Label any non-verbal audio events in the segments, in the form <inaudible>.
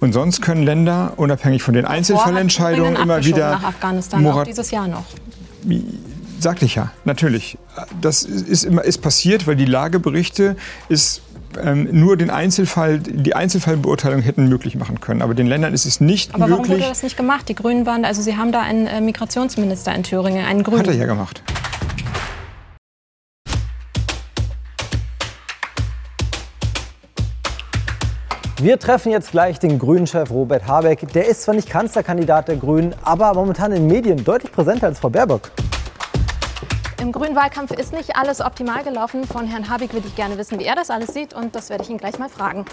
Und sonst können Länder, unabhängig von den Einzelfallentscheidungen, immer wieder. nach Afghanistan, auch dieses Jahr noch. Sagte ich ja, natürlich. Das ist, immer, ist passiert, weil die Lageberichte ist ähm, nur den Einzelfall, die Einzelfallbeurteilung hätten möglich machen können. Aber den Ländern ist es nicht Aber möglich. Aber warum wurde das nicht gemacht? Die Grünen waren, also Sie haben da einen äh, Migrationsminister in Thüringen, einen Grünen. Hat er ja gemacht. Wir treffen jetzt gleich den Grünen-Chef Robert Habeck. Der ist zwar nicht Kanzlerkandidat der Grünen, aber momentan in den Medien deutlich präsenter als Frau Baerbock. Im grünen Wahlkampf ist nicht alles optimal gelaufen. Von Herrn Habeck würde ich gerne wissen, wie er das alles sieht. Und das werde ich ihn gleich mal fragen.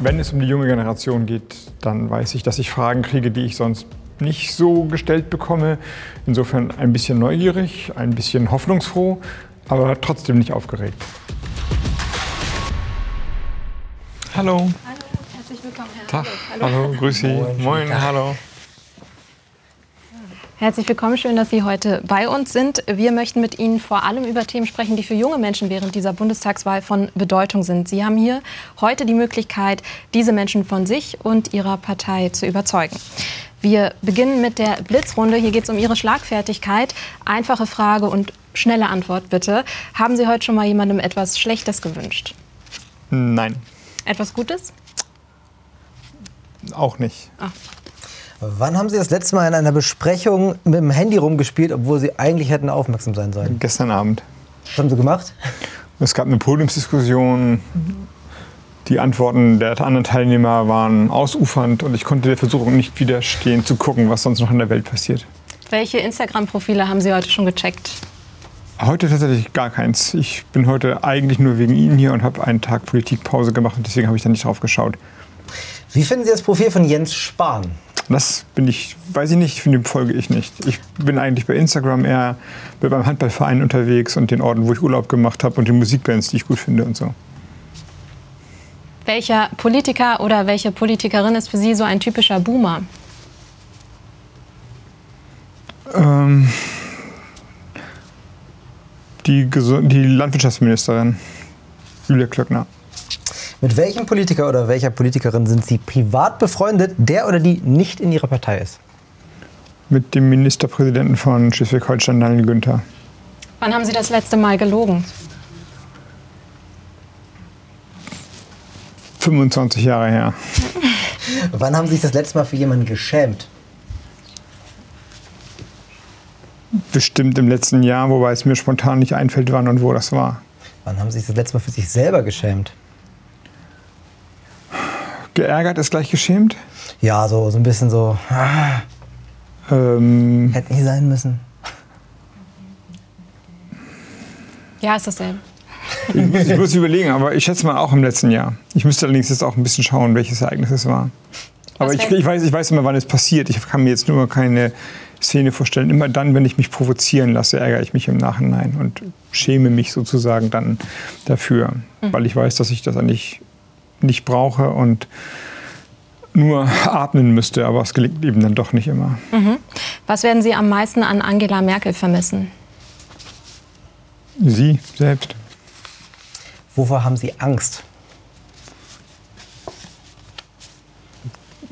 Wenn es um die junge Generation geht, dann weiß ich, dass ich Fragen kriege, die ich sonst nicht so gestellt bekomme. Insofern ein bisschen neugierig, ein bisschen hoffnungsfroh, aber trotzdem nicht aufgeregt. Hallo. Hallo, herzlich willkommen, Herr Tag. Hallo, Hallo grüß Sie. Moin, Moin hallo. Herzlich willkommen, schön, dass Sie heute bei uns sind. Wir möchten mit Ihnen vor allem über Themen sprechen, die für junge Menschen während dieser Bundestagswahl von Bedeutung sind. Sie haben hier heute die Möglichkeit, diese Menschen von sich und ihrer Partei zu überzeugen. Wir beginnen mit der Blitzrunde. Hier geht es um Ihre Schlagfertigkeit. Einfache Frage und schnelle Antwort bitte. Haben Sie heute schon mal jemandem etwas Schlechtes gewünscht? Nein. Etwas Gutes? Auch nicht. Ah. Wann haben Sie das letzte Mal in einer Besprechung mit dem Handy rumgespielt, obwohl Sie eigentlich hätten aufmerksam sein sollen? Gestern Abend. Was haben Sie gemacht? Es gab eine Podiumsdiskussion. Die Antworten der anderen Teilnehmer waren ausufernd und ich konnte der Versuchung nicht widerstehen, zu gucken, was sonst noch in der Welt passiert. Welche Instagram-Profile haben Sie heute schon gecheckt? Heute tatsächlich gar keins. Ich bin heute eigentlich nur wegen Ihnen hier und habe einen Tag Politikpause gemacht und deswegen habe ich da nicht drauf geschaut. Wie finden Sie das Profil von Jens Spahn? Das bin ich, weiß ich nicht, von dem folge ich nicht. Ich bin eigentlich bei Instagram eher beim Handballverein unterwegs und den Orten, wo ich Urlaub gemacht habe und den Musikbands, die ich gut finde und so. Welcher Politiker oder welche Politikerin ist für Sie so ein typischer Boomer? Ähm, die, die Landwirtschaftsministerin Julia Klöckner. Mit welchem Politiker oder welcher Politikerin sind Sie privat befreundet, der oder die nicht in Ihrer Partei ist? Mit dem Ministerpräsidenten von Schleswig-Holstein, Daniel Günther. Wann haben Sie das letzte Mal gelogen? 25 Jahre her. Wann haben Sie sich das letzte Mal für jemanden geschämt? Bestimmt im letzten Jahr, wobei es mir spontan nicht einfällt, wann und wo das war. Wann haben Sie sich das letzte Mal für sich selber geschämt? Geärgert ist gleich geschämt? Ja, so, so ein bisschen so. Ah, Ähm, hätte nie sein müssen. Ja, ist dasselbe. Ich, muss, ich muss überlegen, aber ich schätze mal auch im letzten Jahr. Ich müsste allerdings jetzt auch ein bisschen schauen, welches Ereignis es war. Aber ich, ich, weiß, ich weiß immer, wann es passiert. Ich kann mir jetzt nur keine Szene vorstellen. Immer dann, wenn ich mich provozieren lasse, ärgere ich mich im Nachhinein und schäme mich sozusagen dann dafür, weil ich weiß, dass ich das eigentlich nicht brauche und nur atmen müsste, aber es gelingt eben dann doch nicht immer. Was werden Sie am meisten an Angela Merkel vermissen? Sie selbst. Wovor haben Sie Angst?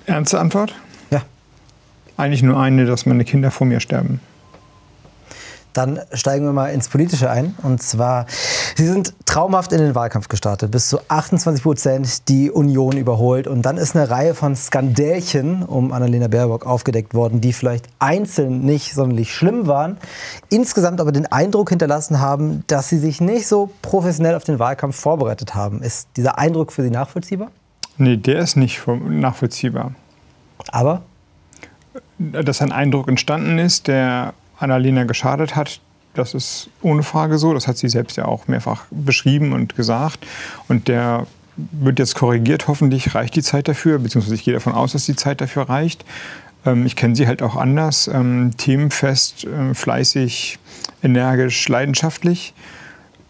Ernste Antwort? Ja. Eigentlich nur eine, dass meine Kinder vor mir sterben. Dann steigen wir mal ins Politische ein. Und zwar, Sie sind traumhaft in den Wahlkampf gestartet. Bis zu 28 Prozent die Union überholt. Und dann ist eine Reihe von Skandälchen um Annalena Baerbock aufgedeckt worden, die vielleicht einzeln nicht sonderlich schlimm waren. Insgesamt aber den Eindruck hinterlassen haben, dass Sie sich nicht so professionell auf den Wahlkampf vorbereitet haben. Ist dieser Eindruck für Sie nachvollziehbar? Nee, der ist nicht nachvollziehbar. Aber Dass ein Eindruck entstanden ist, der Annalena geschadet hat, das ist ohne Frage so. Das hat sie selbst ja auch mehrfach beschrieben und gesagt. Und der wird jetzt korrigiert. Hoffentlich reicht die Zeit dafür, beziehungsweise ich gehe davon aus, dass die Zeit dafür reicht. Ähm, Ich kenne sie halt auch anders. Ähm, themenfest, äh, fleißig, energisch, leidenschaftlich.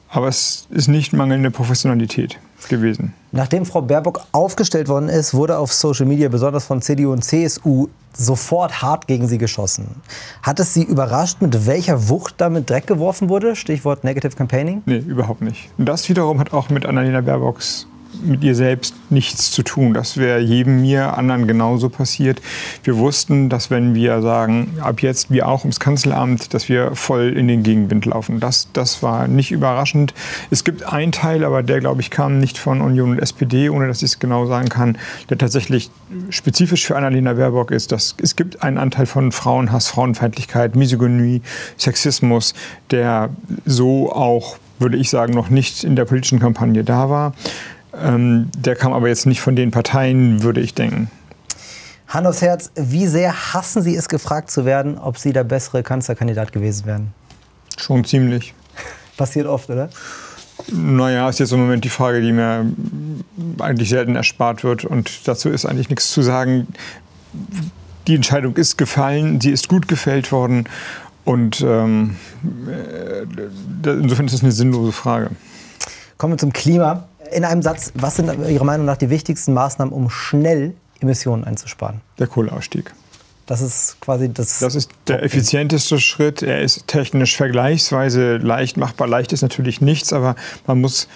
Aber es ist nicht mangelnde Professionalität gewesen. Nachdem Frau Baerbock aufgestellt worden ist, wurde auf Social Media, besonders von CDU und CSU, sofort hart gegen sie geschossen. Hat es Sie überrascht, mit welcher Wucht damit Dreck geworfen wurde? Stichwort Negative Campaigning? Nee, überhaupt nicht. Das wiederum hat auch mit Annalena Baerbocks mit ihr selbst nichts zu tun. Das wäre jedem mir anderen genauso passiert. Wir wussten, dass wenn wir sagen, ab jetzt wir auch ums Kanzleramt, dass wir voll in den Gegenwind laufen. Das, das war nicht überraschend. Es gibt einen Teil, aber der, glaube ich, kam nicht von Union und SPD, ohne dass ich es genau sagen kann, der tatsächlich spezifisch für Annalena Baerbock ist. Dass es gibt einen Anteil von Frauenhass, Frauenfeindlichkeit, Misogynie, Sexismus, der so auch würde ich sagen, noch nicht in der politischen Kampagne da war. Ähm, der kam aber jetzt nicht von den Parteien, würde ich denken. Hand aufs Herz, wie sehr hassen Sie es, gefragt zu werden, ob Sie der bessere Kanzlerkandidat gewesen wären? Schon ziemlich. <laughs> Passiert oft, oder? Naja, ist jetzt im Moment die Frage, die mir eigentlich selten erspart wird. Und dazu ist eigentlich nichts zu sagen. Die Entscheidung ist gefallen, sie ist gut gefällt worden. Und ähm, äh, insofern ist es eine sinnlose Frage. Kommen wir zum Klima in einem Satz, was sind Ihrer Meinung nach die wichtigsten Maßnahmen, um schnell Emissionen einzusparen? Der Kohleausstieg. Das ist quasi das. Das ist der effizienteste Schritt. Er ist technisch vergleichsweise leicht machbar. Leicht ist natürlich nichts, aber man muss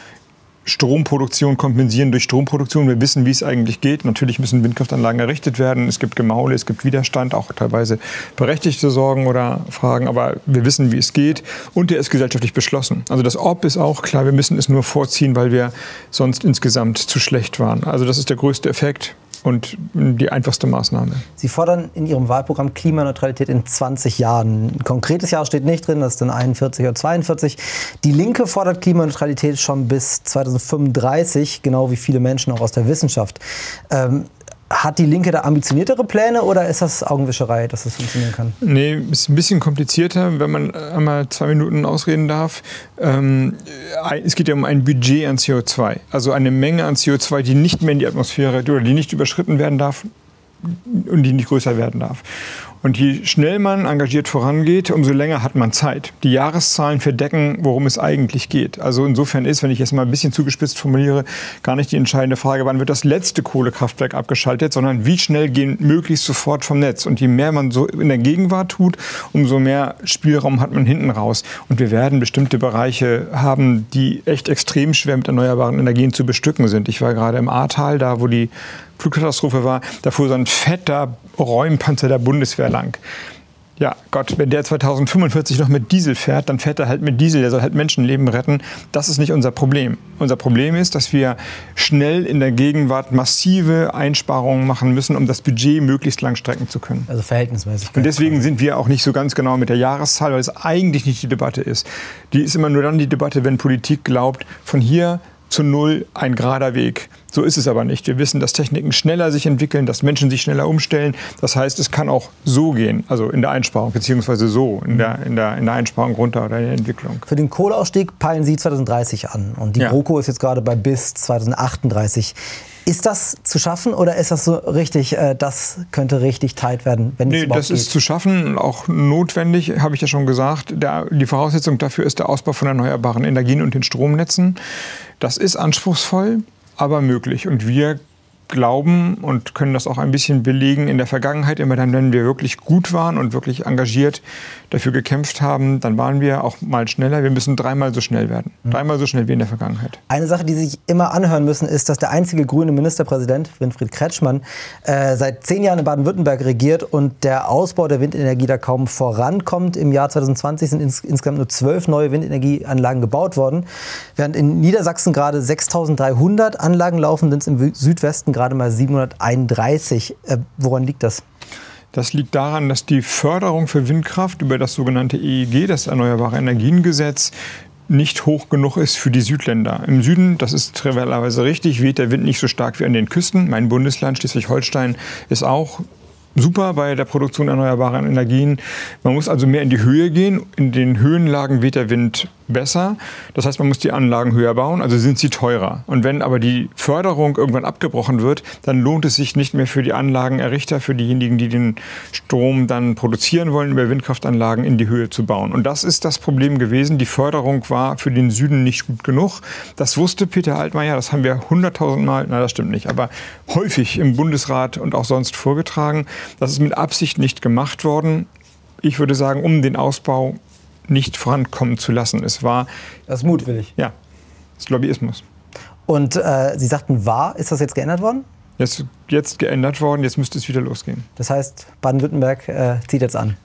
Stromproduktion kompensieren durch Stromproduktion. Wir wissen, wie es eigentlich geht. Natürlich müssen Windkraftanlagen errichtet werden. Es gibt Gemaule, es gibt Widerstand, auch teilweise berechtigte Sorgen oder Fragen. Aber wir wissen, wie es geht. Und der ist gesellschaftlich beschlossen. Also das Ob ist auch klar. Wir müssen es nur vorziehen, weil wir sonst insgesamt zu schlecht waren. Also das ist der größte Effekt und die einfachste Maßnahme. Sie fordern in Ihrem Wahlprogramm Klimaneutralität in 20 Jahren. Ein konkretes Jahr steht nicht drin, das ist dann 41 oder 42. Die Linke fordert Klimaneutralität schon bis 2035, genau wie viele Menschen auch aus der Wissenschaft. Ähm, hat die Linke da ambitioniertere Pläne oder ist das Augenwischerei, dass das funktionieren kann? Nee, ist ein bisschen komplizierter, wenn man einmal zwei Minuten ausreden darf. Ähm, es geht ja um ein Budget an CO2, also eine Menge an CO2, die nicht mehr in die Atmosphäre oder die nicht überschritten werden darf und die nicht größer werden darf. Und je schnell man engagiert vorangeht, umso länger hat man Zeit. Die Jahreszahlen verdecken, worum es eigentlich geht. Also insofern ist, wenn ich jetzt mal ein bisschen zugespitzt formuliere, gar nicht die entscheidende Frage, wann wird das letzte Kohlekraftwerk abgeschaltet, sondern wie schnell gehen möglichst sofort vom Netz. Und je mehr man so in der Gegenwart tut, umso mehr Spielraum hat man hinten raus. Und wir werden bestimmte Bereiche haben, die echt extrem schwer mit erneuerbaren Energien zu bestücken sind. Ich war gerade im Ahrtal, da wo die Flugkatastrophe war, da fuhr so ein fetter Räumpanzer der Bundeswehr lang. Ja, Gott, wenn der 2045 noch mit Diesel fährt, dann fährt er halt mit Diesel, der soll halt Menschenleben retten. Das ist nicht unser Problem. Unser Problem ist, dass wir schnell in der Gegenwart massive Einsparungen machen müssen, um das Budget möglichst lang strecken zu können. Also verhältnismäßig. Und deswegen sind wir auch nicht so ganz genau mit der Jahreszahl, weil es eigentlich nicht die Debatte ist. Die ist immer nur dann die Debatte, wenn Politik glaubt, von hier zu null ein gerader Weg. So ist es aber nicht. Wir wissen, dass Techniken schneller sich entwickeln, dass Menschen sich schneller umstellen. Das heißt, es kann auch so gehen, also in der Einsparung, beziehungsweise so in der, in der, in der Einsparung runter oder in der Entwicklung. Für den Kohleausstieg peilen Sie 2030 an und die ja. GroKo ist jetzt gerade bei bis 2038. Ist das zu schaffen oder ist das so richtig, äh, das könnte richtig tight werden, wenn nee, das geht? ist zu schaffen, auch notwendig, habe ich ja schon gesagt. Der, die Voraussetzung dafür ist der Ausbau von erneuerbaren Energien und den Stromnetzen. Das ist anspruchsvoll, aber möglich. Und wir glauben und können das auch ein bisschen belegen in der Vergangenheit, immer dann, wenn wir wirklich gut waren und wirklich engagiert dafür gekämpft haben, dann waren wir auch mal schneller. Wir müssen dreimal so schnell werden. Mhm. Dreimal so schnell wie in der Vergangenheit. Eine Sache, die sich immer anhören müssen, ist, dass der einzige grüne Ministerpräsident, Winfried Kretschmann, äh, seit zehn Jahren in Baden-Württemberg regiert und der Ausbau der Windenergie da kaum vorankommt. Im Jahr 2020 sind ins, insgesamt nur zwölf neue Windenergieanlagen gebaut worden. Während in Niedersachsen gerade 6300 Anlagen laufen, sind es im Südwesten gerade gerade mal 731. Äh, woran liegt das? Das liegt daran, dass die Förderung für Windkraft über das sogenannte EEG, das Erneuerbare Energiengesetz, nicht hoch genug ist für die Südländer. Im Süden, das ist trivialerweise richtig, weht der Wind nicht so stark wie an den Küsten. Mein Bundesland Schleswig-Holstein ist auch super bei der Produktion erneuerbarer Energien. Man muss also mehr in die Höhe gehen. In den Höhenlagen weht der Wind besser. Das heißt, man muss die Anlagen höher bauen, also sind sie teurer. Und wenn aber die Förderung irgendwann abgebrochen wird, dann lohnt es sich nicht mehr für die Anlagenerrichter, für diejenigen, die den Strom dann produzieren wollen, über Windkraftanlagen in die Höhe zu bauen. Und das ist das Problem gewesen. Die Förderung war für den Süden nicht gut genug. Das wusste Peter Altmaier, das haben wir hunderttausend Mal, na das stimmt nicht, aber häufig im Bundesrat und auch sonst vorgetragen. Das ist mit Absicht nicht gemacht worden. Ich würde sagen, um den Ausbau nicht vorankommen zu lassen. Es war. Das ist mutwillig. Ja, das ist Lobbyismus. Und äh, Sie sagten, war, ist das jetzt geändert worden? Jetzt, jetzt geändert worden, jetzt müsste es wieder losgehen. Das heißt, Baden-Württemberg äh, zieht jetzt an.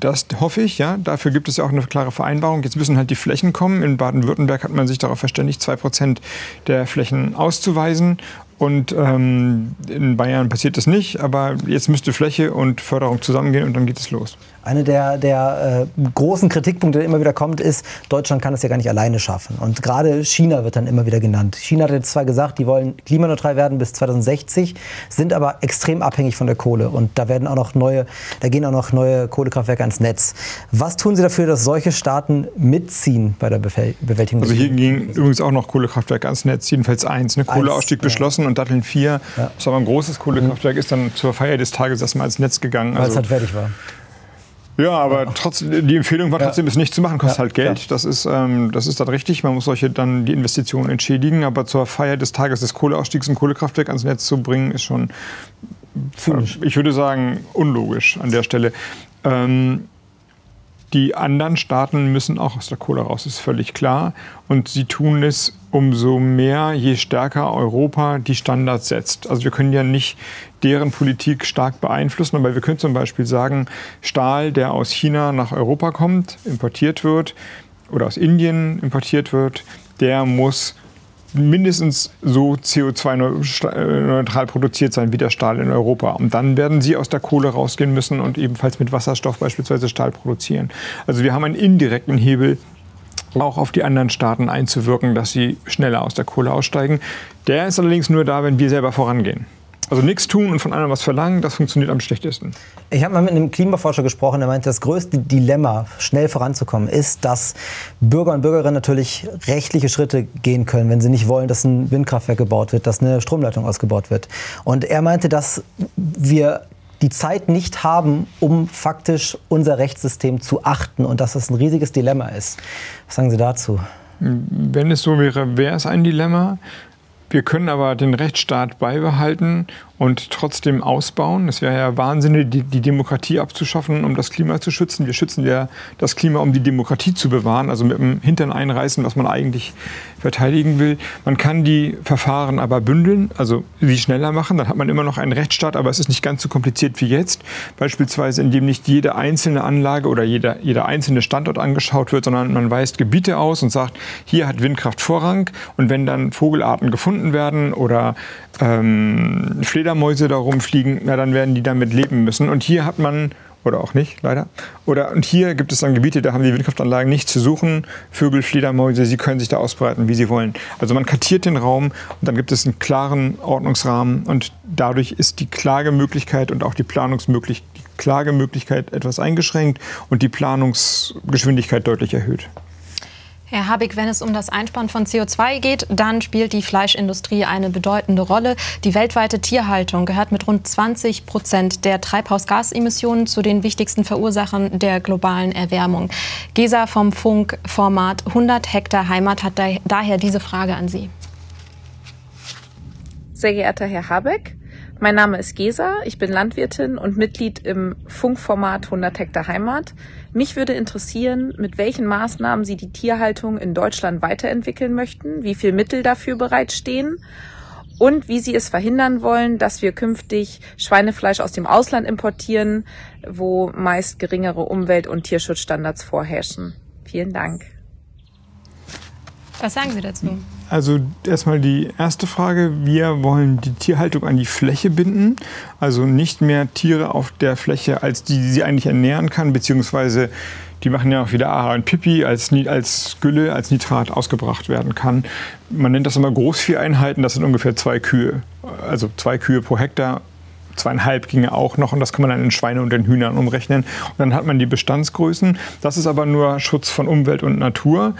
Das hoffe ich, ja. Dafür gibt es ja auch eine klare Vereinbarung. Jetzt müssen halt die Flächen kommen. In Baden-Württemberg hat man sich darauf verständigt, zwei Prozent der Flächen auszuweisen. Und ähm, in Bayern passiert das nicht, aber jetzt müsste Fläche und Förderung zusammengehen und dann geht es los. Eine der, der äh, großen Kritikpunkte, der immer wieder kommt, ist, Deutschland kann es ja gar nicht alleine schaffen. Und gerade China wird dann immer wieder genannt. China hat jetzt zwar gesagt, die wollen klimaneutral werden bis 2060, sind aber extrem abhängig von der Kohle. Und da werden auch noch neue, da gehen auch noch neue Kohlekraftwerke ans Netz. Was tun Sie dafür, dass solche Staaten mitziehen bei der Bewältigung? Also hier gingen übrigens auch noch Kohlekraftwerke ans Netz, jedenfalls eins. Ne? Kohleausstieg beschlossen ja. und Datteln 4, ja. das war ein großes Kohlekraftwerk, ist dann zur Feier des Tages erstmal ans Netz gegangen. Weil also, es halt fertig war. Ja, aber trotzdem, die Empfehlung war trotzdem, ja. es nicht zu machen, kostet ja, halt Geld. Ja. Das, ist, ähm, das ist dann richtig. Man muss solche dann die Investitionen entschädigen. Aber zur Feier des Tages des Kohleausstiegs ein Kohlekraftwerk ans Netz zu bringen, ist schon, Zynisch. ich würde sagen, unlogisch an der Stelle. Ähm, die anderen Staaten müssen auch aus der Kohle raus, ist völlig klar. Und sie tun es umso mehr, je stärker Europa die Standards setzt. Also wir können ja nicht deren Politik stark beeinflussen, aber wir können zum Beispiel sagen, Stahl, der aus China nach Europa kommt, importiert wird oder aus Indien importiert wird, der muss mindestens so CO2-neutral produziert sein wie der Stahl in Europa. Und dann werden sie aus der Kohle rausgehen müssen und ebenfalls mit Wasserstoff beispielsweise Stahl produzieren. Also wir haben einen indirekten Hebel, auch auf die anderen Staaten einzuwirken, dass sie schneller aus der Kohle aussteigen. Der ist allerdings nur da, wenn wir selber vorangehen. Also nichts tun und von anderen was verlangen, das funktioniert am schlechtesten. Ich habe mal mit einem Klimaforscher gesprochen, der meinte, das größte Dilemma, schnell voranzukommen, ist, dass Bürger und Bürgerinnen natürlich rechtliche Schritte gehen können, wenn sie nicht wollen, dass ein Windkraftwerk gebaut wird, dass eine Stromleitung ausgebaut wird. Und er meinte, dass wir die Zeit nicht haben, um faktisch unser Rechtssystem zu achten und dass das ein riesiges Dilemma ist. Was sagen Sie dazu? Wenn es so wäre, wäre es ein Dilemma. Wir können aber den Rechtsstaat beibehalten und trotzdem ausbauen. Es wäre ja Wahnsinn, die, die, Demokratie abzuschaffen, um das Klima zu schützen. Wir schützen ja das Klima, um die Demokratie zu bewahren, also mit dem Hintern einreißen, was man eigentlich verteidigen will. Man kann die Verfahren aber bündeln, also sie schneller machen. Dann hat man immer noch einen Rechtsstaat, aber es ist nicht ganz so kompliziert wie jetzt. Beispielsweise, indem nicht jede einzelne Anlage oder jeder, jeder einzelne Standort angeschaut wird, sondern man weist Gebiete aus und sagt, hier hat Windkraft Vorrang. Und wenn dann Vogelarten gefunden werden oder ähm, Fledermäuse da rumfliegen, na, dann werden die damit leben müssen. Und hier hat man, oder auch nicht, leider, oder und hier gibt es dann Gebiete, da haben die Windkraftanlagen nichts zu suchen. Vögel, Fledermäuse, sie können sich da ausbreiten, wie sie wollen. Also man kartiert den Raum und dann gibt es einen klaren Ordnungsrahmen und dadurch ist die Klagemöglichkeit und auch die Planungsmöglichkeit, die Klagemöglichkeit etwas eingeschränkt und die Planungsgeschwindigkeit deutlich erhöht. Herr Habig, wenn es um das Einsparen von CO2 geht, dann spielt die Fleischindustrie eine bedeutende Rolle. Die weltweite Tierhaltung gehört mit rund 20 Prozent der Treibhausgasemissionen zu den wichtigsten Verursachern der globalen Erwärmung. Gesa vom Funkformat 100 Hektar Heimat hat daher diese Frage an Sie. Sehr geehrter Herr Habeck, mein Name ist Gesa, ich bin Landwirtin und Mitglied im Funkformat 100 Hektar Heimat. Mich würde interessieren, mit welchen Maßnahmen Sie die Tierhaltung in Deutschland weiterentwickeln möchten, wie viel Mittel dafür bereitstehen und wie Sie es verhindern wollen, dass wir künftig Schweinefleisch aus dem Ausland importieren, wo meist geringere Umwelt- und Tierschutzstandards vorherrschen. Vielen Dank. Was sagen Sie dazu? Also erstmal die erste Frage. Wir wollen die Tierhaltung an die Fläche binden. Also nicht mehr Tiere auf der Fläche, als die, die sie eigentlich ernähren kann, beziehungsweise die machen ja auch wieder Aha und Pipi als, als Gülle, als Nitrat ausgebracht werden kann. Man nennt das immer Großvieheinheiten, das sind ungefähr zwei Kühe. Also zwei Kühe pro Hektar zweieinhalb ginge auch noch und das kann man dann in Schweine und in Hühnern umrechnen. Und dann hat man die Bestandsgrößen. Das ist aber nur Schutz von Umwelt und Natur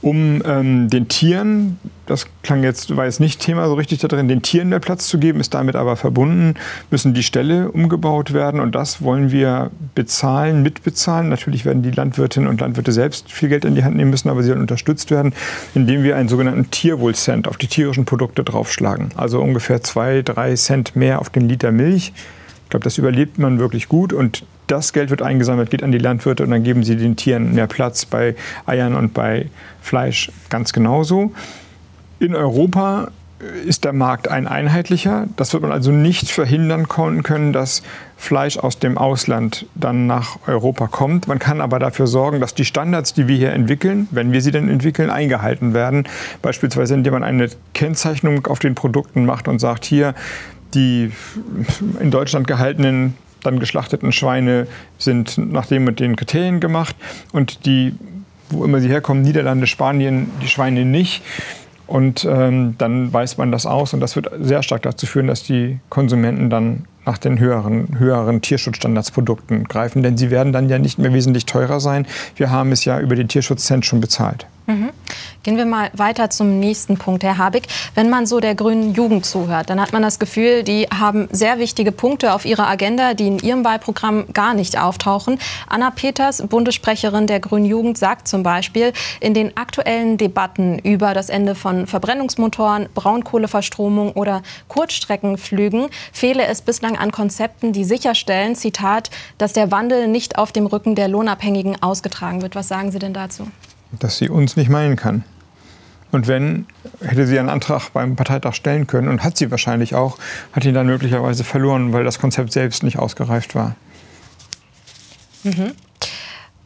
um ähm, den Tieren, das klang jetzt, war jetzt nicht Thema so richtig da drin, den Tieren mehr Platz zu geben, ist damit aber verbunden, müssen die Ställe umgebaut werden und das wollen wir bezahlen, mitbezahlen. Natürlich werden die Landwirtinnen und Landwirte selbst viel Geld in die Hand nehmen müssen, aber sie sollen unterstützt werden, indem wir einen sogenannten Tierwohlcent auf die tierischen Produkte draufschlagen. Also ungefähr zwei, drei Cent mehr auf den Liter Milch. Ich glaube, das überlebt man wirklich gut und das Geld wird eingesammelt, geht an die Landwirte und dann geben sie den Tieren mehr Platz bei Eiern und bei Fleisch ganz genauso. In Europa ist der Markt ein einheitlicher. Das wird man also nicht verhindern können, dass Fleisch aus dem Ausland dann nach Europa kommt. Man kann aber dafür sorgen, dass die Standards, die wir hier entwickeln, wenn wir sie denn entwickeln, eingehalten werden. Beispielsweise indem man eine Kennzeichnung auf den Produkten macht und sagt, hier die in Deutschland gehaltenen dann geschlachteten Schweine sind nach dem mit den Kriterien gemacht und die, wo immer sie herkommen, Niederlande, Spanien, die Schweine nicht. Und ähm, dann weist man das aus und das wird sehr stark dazu führen, dass die Konsumenten dann nach den höheren, höheren Tierschutzstandardsprodukten greifen, denn sie werden dann ja nicht mehr wesentlich teurer sein. Wir haben es ja über den Tierschutzcent schon bezahlt. Mhm. Gehen wir mal weiter zum nächsten Punkt, Herr Habig. Wenn man so der grünen Jugend zuhört, dann hat man das Gefühl, die haben sehr wichtige Punkte auf ihrer Agenda, die in ihrem Wahlprogramm gar nicht auftauchen. Anna Peters, Bundessprecherin der grünen Jugend, sagt zum Beispiel, in den aktuellen Debatten über das Ende von Verbrennungsmotoren, Braunkohleverstromung oder Kurzstreckenflügen fehle es bislang an Konzepten, die sicherstellen, Zitat, dass der Wandel nicht auf dem Rücken der Lohnabhängigen ausgetragen wird. Was sagen Sie denn dazu? Dass sie uns nicht meinen kann. Und wenn, hätte sie einen Antrag beim Parteitag stellen können und hat sie wahrscheinlich auch, hat ihn dann möglicherweise verloren, weil das Konzept selbst nicht ausgereift war. Mhm.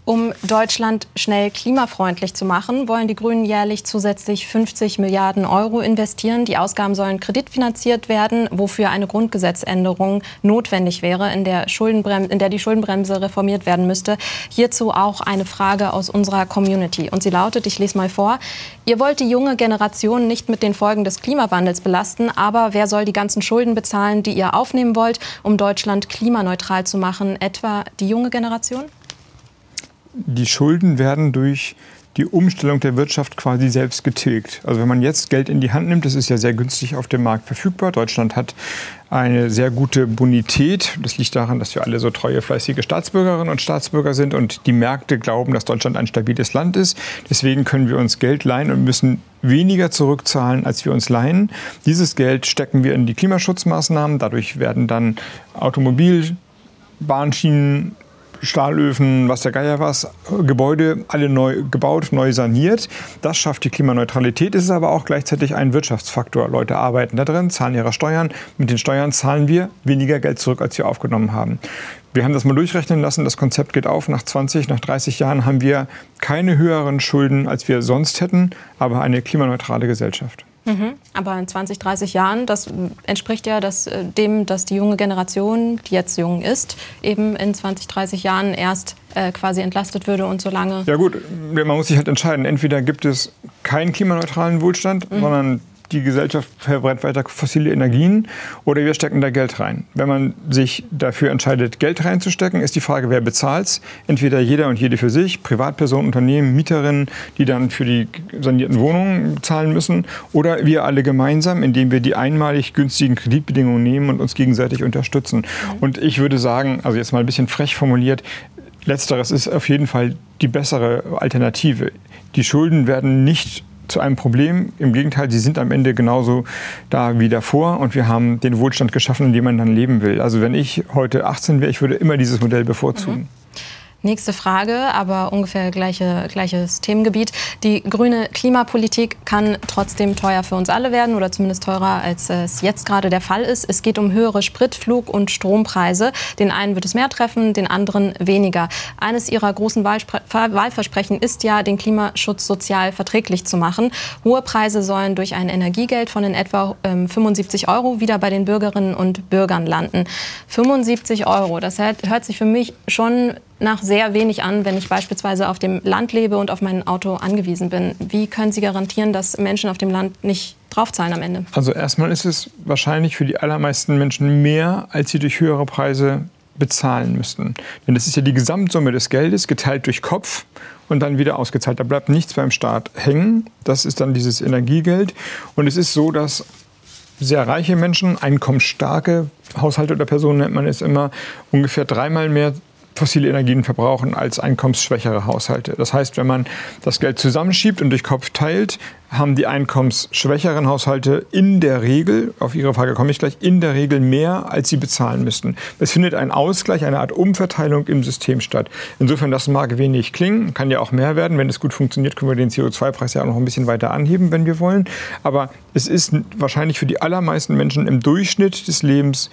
Um Deutschland schnell klimafreundlich zu machen, wollen die Grünen jährlich zusätzlich 50 Milliarden Euro investieren. Die Ausgaben sollen kreditfinanziert werden, wofür eine Grundgesetzänderung notwendig wäre, in der, in der die Schuldenbremse reformiert werden müsste. Hierzu auch eine Frage aus unserer Community. Und sie lautet, ich lese mal vor, ihr wollt die junge Generation nicht mit den Folgen des Klimawandels belasten, aber wer soll die ganzen Schulden bezahlen, die ihr aufnehmen wollt, um Deutschland klimaneutral zu machen? Etwa die junge Generation? Die Schulden werden durch die Umstellung der Wirtschaft quasi selbst getilgt. Also wenn man jetzt Geld in die Hand nimmt, das ist ja sehr günstig auf dem Markt verfügbar. Deutschland hat eine sehr gute Bonität. Das liegt daran, dass wir alle so treue, fleißige Staatsbürgerinnen und Staatsbürger sind und die Märkte glauben, dass Deutschland ein stabiles Land ist. Deswegen können wir uns Geld leihen und müssen weniger zurückzahlen, als wir uns leihen. Dieses Geld stecken wir in die Klimaschutzmaßnahmen. Dadurch werden dann Automobil, Bahnschienen, Stahlöfen, was der Geier was, Gebäude alle neu gebaut, neu saniert. Das schafft die Klimaneutralität, ist aber auch gleichzeitig ein Wirtschaftsfaktor. Leute arbeiten da drin, zahlen ihre Steuern. Mit den Steuern zahlen wir weniger Geld zurück, als wir aufgenommen haben. Wir haben das mal durchrechnen lassen. Das Konzept geht auf. Nach 20, nach 30 Jahren haben wir keine höheren Schulden, als wir sonst hätten, aber eine klimaneutrale Gesellschaft. Mhm. Aber in 20, 30 Jahren, das entspricht ja das, äh, dem, dass die junge Generation, die jetzt jung ist, eben in 20, 30 Jahren erst äh, quasi entlastet würde und so lange. Ja gut, man muss sich halt entscheiden. Entweder gibt es keinen klimaneutralen Wohlstand, mhm. sondern die Gesellschaft verbrennt weiter fossile Energien oder wir stecken da Geld rein. Wenn man sich dafür entscheidet, Geld reinzustecken, ist die Frage, wer bezahlt Entweder jeder und jede für sich, Privatpersonen, Unternehmen, Mieterinnen, die dann für die sanierten Wohnungen zahlen müssen, oder wir alle gemeinsam, indem wir die einmalig günstigen Kreditbedingungen nehmen und uns gegenseitig unterstützen. Mhm. Und ich würde sagen, also jetzt mal ein bisschen frech formuliert, Letzteres ist auf jeden Fall die bessere Alternative. Die Schulden werden nicht zu einem Problem. Im Gegenteil, sie sind am Ende genauso da wie davor und wir haben den Wohlstand geschaffen, in dem man dann leben will. Also wenn ich heute 18 wäre, ich würde immer dieses Modell bevorzugen. Mhm. Nächste Frage, aber ungefähr gleiche, gleiches Themengebiet. Die grüne Klimapolitik kann trotzdem teuer für uns alle werden oder zumindest teurer, als es jetzt gerade der Fall ist. Es geht um höhere Spritflug- und Strompreise. Den einen wird es mehr treffen, den anderen weniger. Eines ihrer großen Wahlversprechen ist ja, den Klimaschutz sozial verträglich zu machen. Hohe Preise sollen durch ein Energiegeld von in etwa 75 ähm, Euro wieder bei den Bürgerinnen und Bürgern landen. 75 Euro, das hört sich für mich schon nach sehr wenig an, wenn ich beispielsweise auf dem Land lebe und auf mein Auto angewiesen bin. Wie können Sie garantieren, dass Menschen auf dem Land nicht draufzahlen am Ende? Also erstmal ist es wahrscheinlich für die allermeisten Menschen mehr, als sie durch höhere Preise bezahlen müssten. Denn das ist ja die Gesamtsumme des Geldes geteilt durch Kopf und dann wieder ausgezahlt. Da bleibt nichts beim Staat hängen. Das ist dann dieses Energiegeld. Und es ist so, dass sehr reiche Menschen, einkommensstarke Haushalte oder Personen nennt man es immer, ungefähr dreimal mehr fossile Energien verbrauchen als einkommensschwächere Haushalte. Das heißt, wenn man das Geld zusammenschiebt und durch Kopf teilt, haben die einkommensschwächeren Haushalte in der Regel, auf Ihre Frage komme ich gleich, in der Regel mehr, als sie bezahlen müssten. Es findet ein Ausgleich, eine Art Umverteilung im System statt. Insofern, das mag wenig klingen, kann ja auch mehr werden. Wenn es gut funktioniert, können wir den CO2-Preis ja auch noch ein bisschen weiter anheben, wenn wir wollen. Aber es ist wahrscheinlich für die allermeisten Menschen im Durchschnitt des Lebens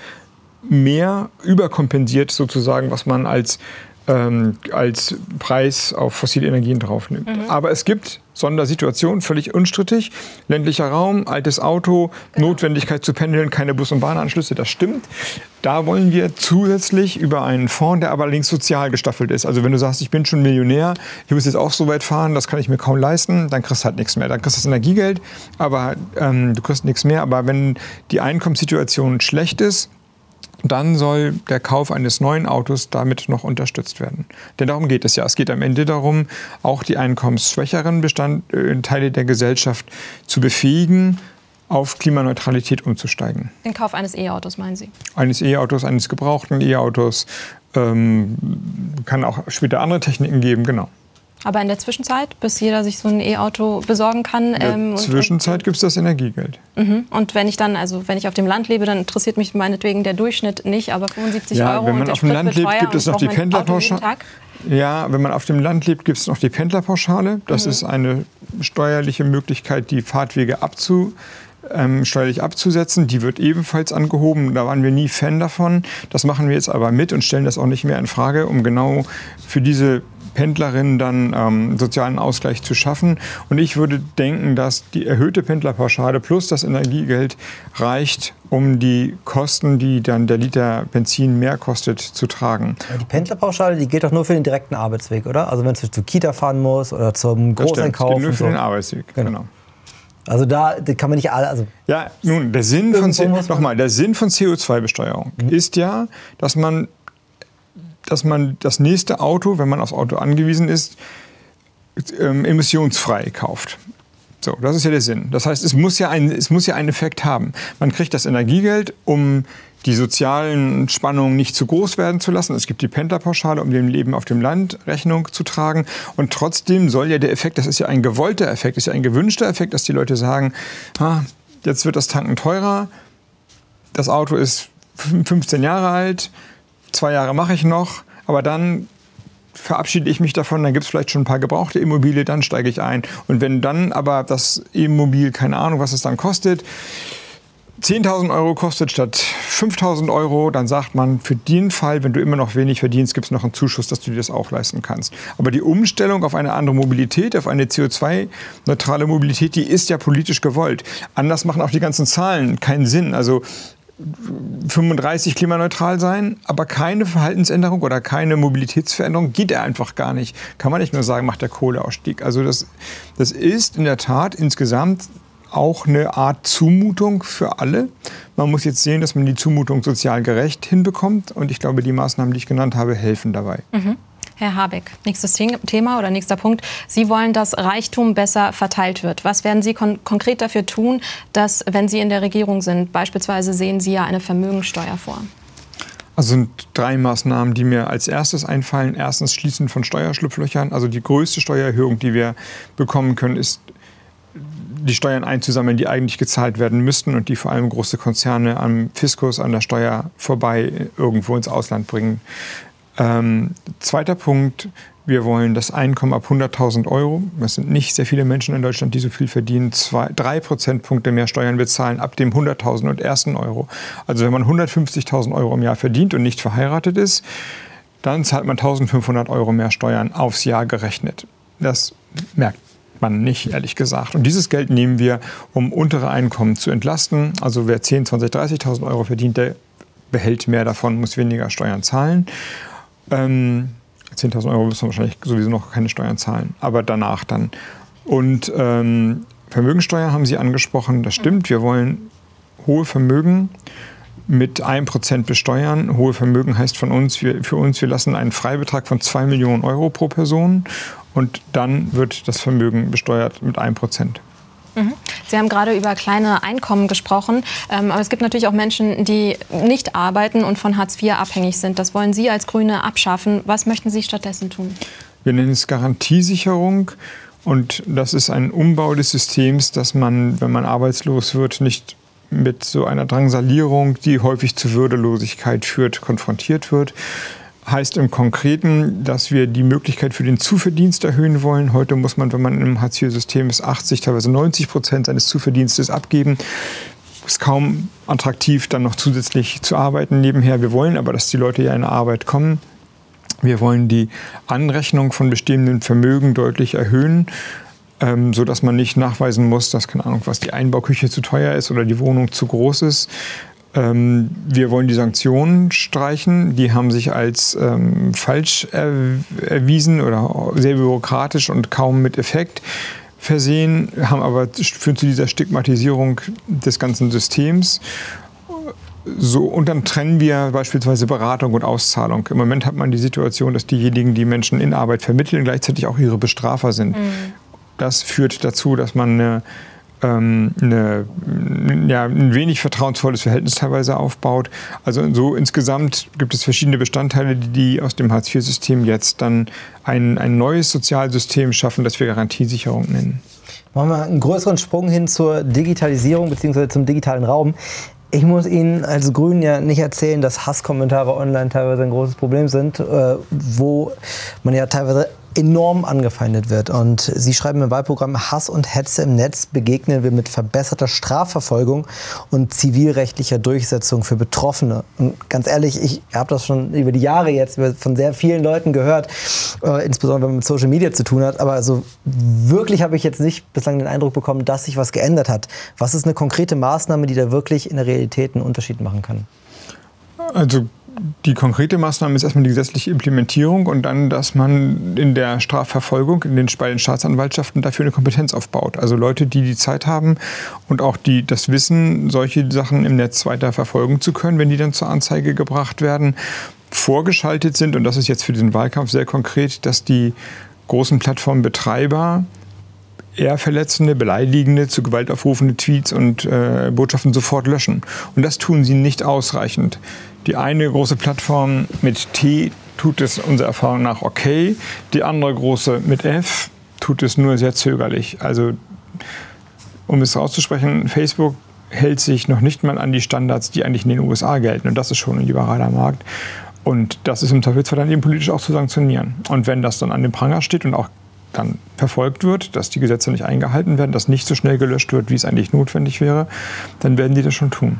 mehr überkompensiert sozusagen, was man als, ähm, als Preis auf fossile Energien draufnimmt. Mhm. Aber es gibt Sondersituationen, völlig unstrittig. Ländlicher Raum, altes Auto, genau. Notwendigkeit zu pendeln, keine Bus- und Bahnanschlüsse, das stimmt. Da wollen wir zusätzlich über einen Fonds, der aber links sozial gestaffelt ist. Also wenn du sagst, ich bin schon Millionär, ich muss jetzt auch so weit fahren, das kann ich mir kaum leisten, dann kriegst du halt nichts mehr. Dann kriegst du das Energiegeld, aber ähm, du kriegst nichts mehr. Aber wenn die Einkommenssituation schlecht ist, dann soll der Kauf eines neuen Autos damit noch unterstützt werden. Denn darum geht es ja. Es geht am Ende darum, auch die einkommensschwächeren Bestandteile äh, der Gesellschaft zu befähigen, auf Klimaneutralität umzusteigen. Den Kauf eines E-Autos, meinen Sie? Eines E-Autos, eines gebrauchten E-Autos. Ähm, kann auch später andere Techniken geben, genau. Aber in der Zwischenzeit, bis jeder sich so ein E-Auto besorgen kann. In der ähm, Zwischenzeit gibt es das Energiegeld. Mhm. Und wenn ich dann, also wenn ich auf dem Land lebe, dann interessiert mich meinetwegen der Durchschnitt nicht, aber 75 ja, Euro. Wenn man auf dem Land lebt, gibt es noch die Pendlerpauschale. Ja, wenn man auf dem Land lebt, gibt es noch die Pendlerpauschale. Das mhm. ist eine steuerliche Möglichkeit, die Fahrtwege abzu, ähm, steuerlich abzusetzen. Die wird ebenfalls angehoben. Da waren wir nie Fan davon. Das machen wir jetzt aber mit und stellen das auch nicht mehr in Frage, um genau für diese Pendlerinnen dann ähm, sozialen Ausgleich zu schaffen. Und ich würde denken, dass die erhöhte Pendlerpauschale plus das Energiegeld reicht, um die Kosten, die dann der Liter Benzin mehr kostet, zu tragen. Die Pendlerpauschale, die gilt doch nur für den direkten Arbeitsweg, oder? Also wenn du zur Kita fahren musst oder zum Großeinkauf. Das gilt nur für so. den Arbeitsweg, genau. genau. Also da kann man nicht alle. Also ja, nun, der Sinn von, nochmal, der Sinn von CO2-Besteuerung mhm. ist ja, dass man dass man das nächste Auto, wenn man aufs Auto angewiesen ist, ähm, emissionsfrei kauft. So, das ist ja der Sinn. Das heißt, es muss ja, ein, es muss ja einen Effekt haben. Man kriegt das Energiegeld, um die sozialen Spannungen nicht zu groß werden zu lassen. Es gibt die Pendlerpauschale, um dem Leben auf dem Land Rechnung zu tragen. Und trotzdem soll ja der Effekt, das ist ja ein gewollter Effekt, ist ja ein gewünschter Effekt, dass die Leute sagen, ah, jetzt wird das Tanken teurer, das Auto ist 15 Jahre alt, zwei Jahre mache ich noch, aber dann verabschiede ich mich davon, dann gibt es vielleicht schon ein paar gebrauchte Immobilien, dann steige ich ein. Und wenn dann aber das Immobil, keine Ahnung, was es dann kostet, 10.000 Euro kostet statt 5.000 Euro, dann sagt man, für den Fall, wenn du immer noch wenig verdienst, gibt es noch einen Zuschuss, dass du dir das auch leisten kannst. Aber die Umstellung auf eine andere Mobilität, auf eine CO2-neutrale Mobilität, die ist ja politisch gewollt. Anders machen auch die ganzen Zahlen keinen Sinn. Also 35 klimaneutral sein, aber keine Verhaltensänderung oder keine Mobilitätsveränderung geht er einfach gar nicht. Kann man nicht nur sagen, macht der Kohleausstieg. Also das, das ist in der Tat insgesamt auch eine Art Zumutung für alle. Man muss jetzt sehen, dass man die Zumutung sozial gerecht hinbekommt. Und ich glaube, die Maßnahmen, die ich genannt habe, helfen dabei. Mhm. Herr Habeck, nächstes Thema oder nächster Punkt. Sie wollen, dass Reichtum besser verteilt wird. Was werden Sie kon konkret dafür tun, dass, wenn Sie in der Regierung sind, beispielsweise sehen Sie ja eine Vermögensteuer vor? Also sind drei Maßnahmen, die mir als erstes einfallen. Erstens Schließen von Steuerschlupflöchern. Also die größte Steuererhöhung, die wir bekommen können, ist die Steuern einzusammeln, die eigentlich gezahlt werden müssten und die vor allem große Konzerne am Fiskus, an der Steuer vorbei irgendwo ins Ausland bringen. Ähm, zweiter Punkt, wir wollen das Einkommen ab 100.000 Euro, das sind nicht sehr viele Menschen in Deutschland, die so viel verdienen, zwei, drei Prozentpunkte mehr Steuern bezahlen ab dem 100.000 und ersten Euro. Also wenn man 150.000 Euro im Jahr verdient und nicht verheiratet ist, dann zahlt man 1.500 Euro mehr Steuern aufs Jahr gerechnet. Das merkt man nicht, ehrlich gesagt. Und dieses Geld nehmen wir, um untere Einkommen zu entlasten. Also wer 10, 20, 30.000 Euro verdient, der behält mehr davon, muss weniger Steuern zahlen. Ähm, 10.000 Euro müssen wir wahrscheinlich sowieso noch keine Steuern zahlen, aber danach dann. Und ähm, Vermögensteuer haben Sie angesprochen, das stimmt. Wir wollen hohe Vermögen mit 1% besteuern. Hohe Vermögen heißt von uns, wir, für uns, wir lassen einen Freibetrag von 2 Millionen Euro pro Person und dann wird das Vermögen besteuert mit 1%. Mhm. Sie haben gerade über kleine Einkommen gesprochen, ähm, aber es gibt natürlich auch Menschen, die nicht arbeiten und von Hartz IV abhängig sind. Das wollen Sie als Grüne abschaffen. Was möchten Sie stattdessen tun? Wir nennen es Garantiesicherung. Und das ist ein Umbau des Systems, dass man, wenn man arbeitslos wird, nicht mit so einer Drangsalierung, die häufig zu Würdelosigkeit führt, konfrontiert wird. Heißt im Konkreten, dass wir die Möglichkeit für den Zuverdienst erhöhen wollen. Heute muss man, wenn man im Hartz-IV-System ist, 80, teilweise 90 Prozent seines Zuverdienstes abgeben. Ist kaum attraktiv, dann noch zusätzlich zu arbeiten nebenher. Wir wollen aber, dass die Leute ja in Arbeit kommen. Wir wollen die Anrechnung von bestehendem Vermögen deutlich erhöhen ähm, so dass man nicht nachweisen muss, dass keine Ahnung, was die Einbauküche zu teuer ist oder die Wohnung zu groß ist. Ähm, wir wollen die Sanktionen streichen. Die haben sich als ähm, falsch er erwiesen oder sehr bürokratisch und kaum mit Effekt versehen, haben aber führen zu dieser Stigmatisierung des ganzen Systems. So, und dann trennen wir beispielsweise Beratung und Auszahlung. Im Moment hat man die Situation, dass diejenigen, die Menschen in Arbeit vermitteln, gleichzeitig auch ihre Bestrafer sind. Mhm. Das führt dazu, dass man eine, ähm, eine, ja, ein wenig vertrauensvolles Verhältnis teilweise aufbaut. Also so insgesamt gibt es verschiedene Bestandteile, die aus dem Hartz-IV-System jetzt dann ein, ein neues Sozialsystem schaffen, das wir Garantiesicherung nennen. Machen wir einen größeren Sprung hin zur Digitalisierung bzw. zum digitalen Raum. Ich muss Ihnen als Grünen ja nicht erzählen, dass Hasskommentare online teilweise ein großes Problem sind, äh, wo man ja teilweise enorm angefeindet wird. Und Sie schreiben im Wahlprogramm, Hass und Hetze im Netz begegnen wir mit verbesserter Strafverfolgung und zivilrechtlicher Durchsetzung für Betroffene. Und ganz ehrlich, ich habe das schon über die Jahre jetzt von sehr vielen Leuten gehört, äh, insbesondere wenn man mit Social Media zu tun hat. Aber also wirklich habe ich jetzt nicht bislang den Eindruck bekommen, dass sich was geändert hat. Was ist eine konkrete Maßnahme, die da wirklich in der Realität einen Unterschied machen kann? Also die konkrete Maßnahme ist erstmal die gesetzliche Implementierung und dann, dass man in der Strafverfolgung, in den, bei den Staatsanwaltschaften dafür eine Kompetenz aufbaut. Also Leute, die die Zeit haben und auch die das Wissen, solche Sachen im Netz weiter verfolgen zu können, wenn die dann zur Anzeige gebracht werden, vorgeschaltet sind. Und das ist jetzt für den Wahlkampf sehr konkret, dass die großen Plattformbetreiber eher verletzende, beleidigende, zu Gewalt aufrufende Tweets und äh, Botschaften sofort löschen. Und das tun sie nicht ausreichend. Die eine große Plattform mit T tut es unserer Erfahrung nach okay, die andere große mit F tut es nur sehr zögerlich. Also um es auszusprechen, Facebook hält sich noch nicht mal an die Standards, die eigentlich in den USA gelten. Und das ist schon ein liberaler Markt. Und das ist im Zweifelsfall dann eben politisch auch zu sanktionieren. Und wenn das dann an dem Pranger steht und auch dann verfolgt wird, dass die Gesetze nicht eingehalten werden, dass nicht so schnell gelöscht wird, wie es eigentlich notwendig wäre, dann werden die das schon tun.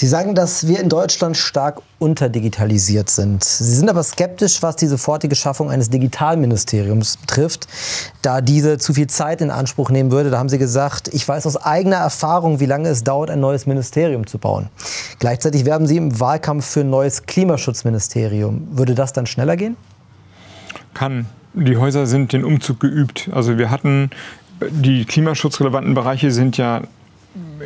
Sie sagen, dass wir in Deutschland stark unterdigitalisiert sind. Sie sind aber skeptisch, was die sofortige Schaffung eines Digitalministeriums betrifft, da diese zu viel Zeit in Anspruch nehmen würde. Da haben Sie gesagt, ich weiß aus eigener Erfahrung, wie lange es dauert, ein neues Ministerium zu bauen. Gleichzeitig werben Sie im Wahlkampf für ein neues Klimaschutzministerium. Würde das dann schneller gehen? Kann. Die Häuser sind den Umzug geübt. Also wir hatten die klimaschutzrelevanten Bereiche sind ja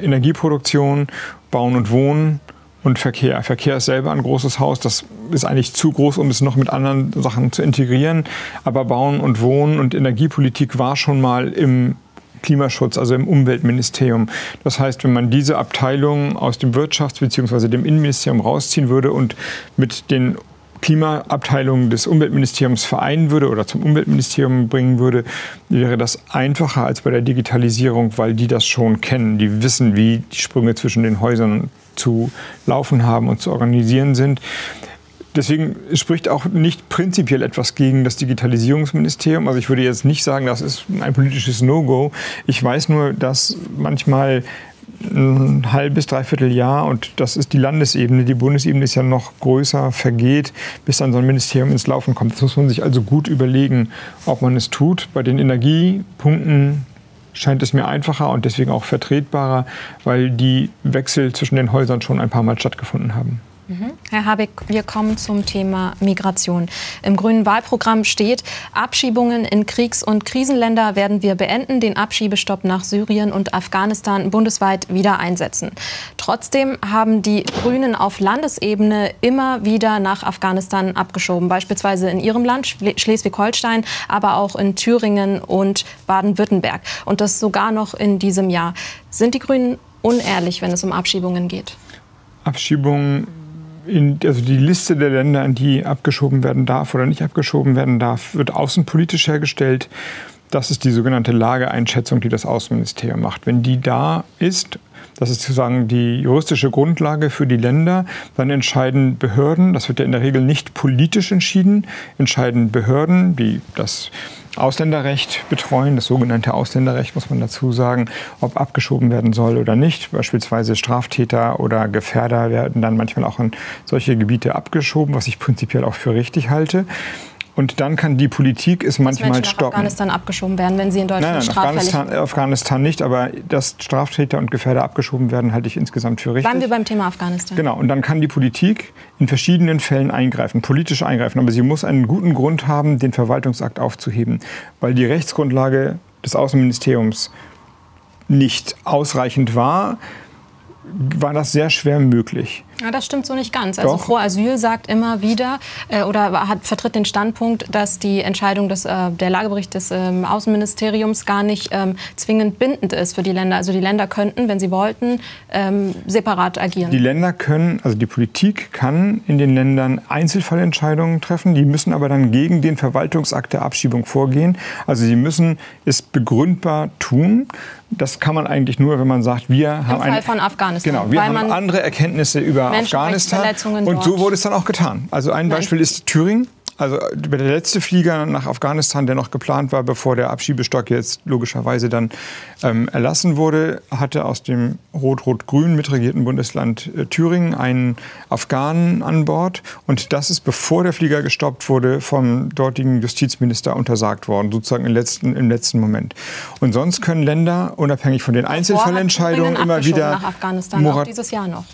Energieproduktion, Bauen und Wohnen und Verkehr. Verkehr ist selber ein großes Haus. Das ist eigentlich zu groß, um es noch mit anderen Sachen zu integrieren. Aber Bauen und Wohnen und Energiepolitik war schon mal im Klimaschutz, also im Umweltministerium. Das heißt, wenn man diese Abteilung aus dem Wirtschafts- bzw. dem Innenministerium rausziehen würde und mit den Klimaabteilung des Umweltministeriums vereinen würde oder zum Umweltministerium bringen würde, wäre das einfacher als bei der Digitalisierung, weil die das schon kennen. Die wissen, wie die Sprünge zwischen den Häusern zu laufen haben und zu organisieren sind. Deswegen spricht auch nicht prinzipiell etwas gegen das Digitalisierungsministerium. Also ich würde jetzt nicht sagen, das ist ein politisches No-Go. Ich weiß nur, dass manchmal ein halbes, dreiviertel Jahr und das ist die Landesebene. Die Bundesebene ist ja noch größer, vergeht, bis dann so ein Ministerium ins Laufen kommt. Das muss man sich also gut überlegen, ob man es tut. Bei den Energiepunkten scheint es mir einfacher und deswegen auch vertretbarer, weil die Wechsel zwischen den Häusern schon ein paar Mal stattgefunden haben. Mhm. Herr Habeck, wir kommen zum Thema Migration. Im grünen Wahlprogramm steht, Abschiebungen in Kriegs- und Krisenländer werden wir beenden, den Abschiebestopp nach Syrien und Afghanistan bundesweit wieder einsetzen. Trotzdem haben die Grünen auf Landesebene immer wieder nach Afghanistan abgeschoben, beispielsweise in ihrem Land, Schleswig-Holstein, aber auch in Thüringen und Baden-Württemberg. Und das sogar noch in diesem Jahr. Sind die Grünen unehrlich, wenn es um Abschiebungen geht? Abschiebungen in, also die Liste der Länder, an die abgeschoben werden darf oder nicht abgeschoben werden darf, wird außenpolitisch hergestellt. Das ist die sogenannte Lageeinschätzung, die das Außenministerium macht. Wenn die da ist, das ist sozusagen die juristische Grundlage für die Länder. Dann entscheiden Behörden, das wird ja in der Regel nicht politisch entschieden, entscheiden Behörden, die das Ausländerrecht betreuen, das sogenannte Ausländerrecht muss man dazu sagen, ob abgeschoben werden soll oder nicht. Beispielsweise Straftäter oder Gefährder werden dann manchmal auch in solche Gebiete abgeschoben, was ich prinzipiell auch für richtig halte. Und dann kann die Politik es manchmal Menschen stoppen. nach Afghanistan abgeschoben werden, wenn sie in Deutschland nein, nein, Afghanistan, Afghanistan nicht, aber dass Straftäter und Gefährder abgeschoben werden, halte ich insgesamt für richtig. Bleiben wir beim Thema Afghanistan. Genau, und dann kann die Politik in verschiedenen Fällen eingreifen, politisch eingreifen, aber sie muss einen guten Grund haben, den Verwaltungsakt aufzuheben, weil die Rechtsgrundlage des Außenministeriums nicht ausreichend war war das sehr schwer möglich. Ja, das stimmt so nicht ganz. Also Pro Asyl sagt immer wieder äh, oder hat, vertritt den Standpunkt, dass die Entscheidung des, äh, der Lagebericht des ähm, Außenministeriums gar nicht ähm, zwingend bindend ist für die Länder. Also die Länder könnten, wenn sie wollten, ähm, separat agieren. Die Länder können, also die Politik kann in den Ländern Einzelfallentscheidungen treffen. Die müssen aber dann gegen den Verwaltungsakt der Abschiebung vorgehen. Also sie müssen es begründbar tun. Das kann man eigentlich nur, wenn man sagt, wir Im haben Fall eine, von Afghanistan. Genau, wir haben andere Erkenntnisse über Afghanistan. Und so wurde es dann auch getan. Also ein Beispiel ist Thüringen. Also der letzte Flieger nach Afghanistan, der noch geplant war, bevor der Abschiebestock jetzt logischerweise dann ähm, erlassen wurde, hatte aus dem rot-rot-grün mitregierten Bundesland äh, Thüringen einen Afghanen an Bord. Und das ist, bevor der Flieger gestoppt wurde, vom dortigen Justizminister untersagt worden, sozusagen im letzten, im letzten Moment. Und sonst können Länder, unabhängig von den Einzelfallentscheidungen, immer wieder... nach Afghanistan, auch dieses Jahr noch.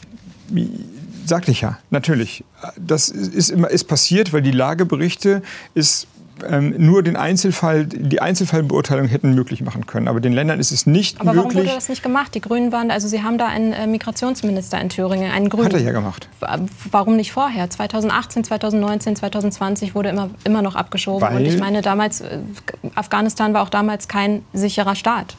Sagte ich ja, natürlich. Das ist, immer, ist passiert, weil die Lageberichte ist ähm, nur den Einzelfall, die Einzelfallbeurteilung hätten möglich machen können. Aber den Ländern ist es nicht Aber möglich. Aber warum wurde das nicht gemacht? Die Grünen waren, also Sie haben da einen äh, Migrationsminister in Thüringen, einen Grünen. Hat er ja gemacht. Warum nicht vorher? 2018, 2019, 2020 wurde immer, immer noch abgeschoben. Weil Und ich meine, damals, äh, Afghanistan war auch damals kein sicherer Staat.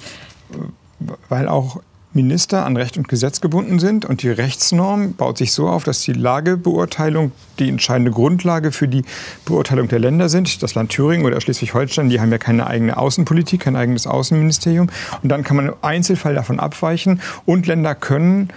Weil auch Minister an Recht und Gesetz gebunden sind. Und die Rechtsnorm baut sich so auf, dass die Lagebeurteilung die entscheidende Grundlage für die Beurteilung der Länder sind. Das Land Thüringen oder Schleswig-Holstein, die haben ja keine eigene Außenpolitik, kein eigenes Außenministerium. Und dann kann man im Einzelfall davon abweichen. Und Länder können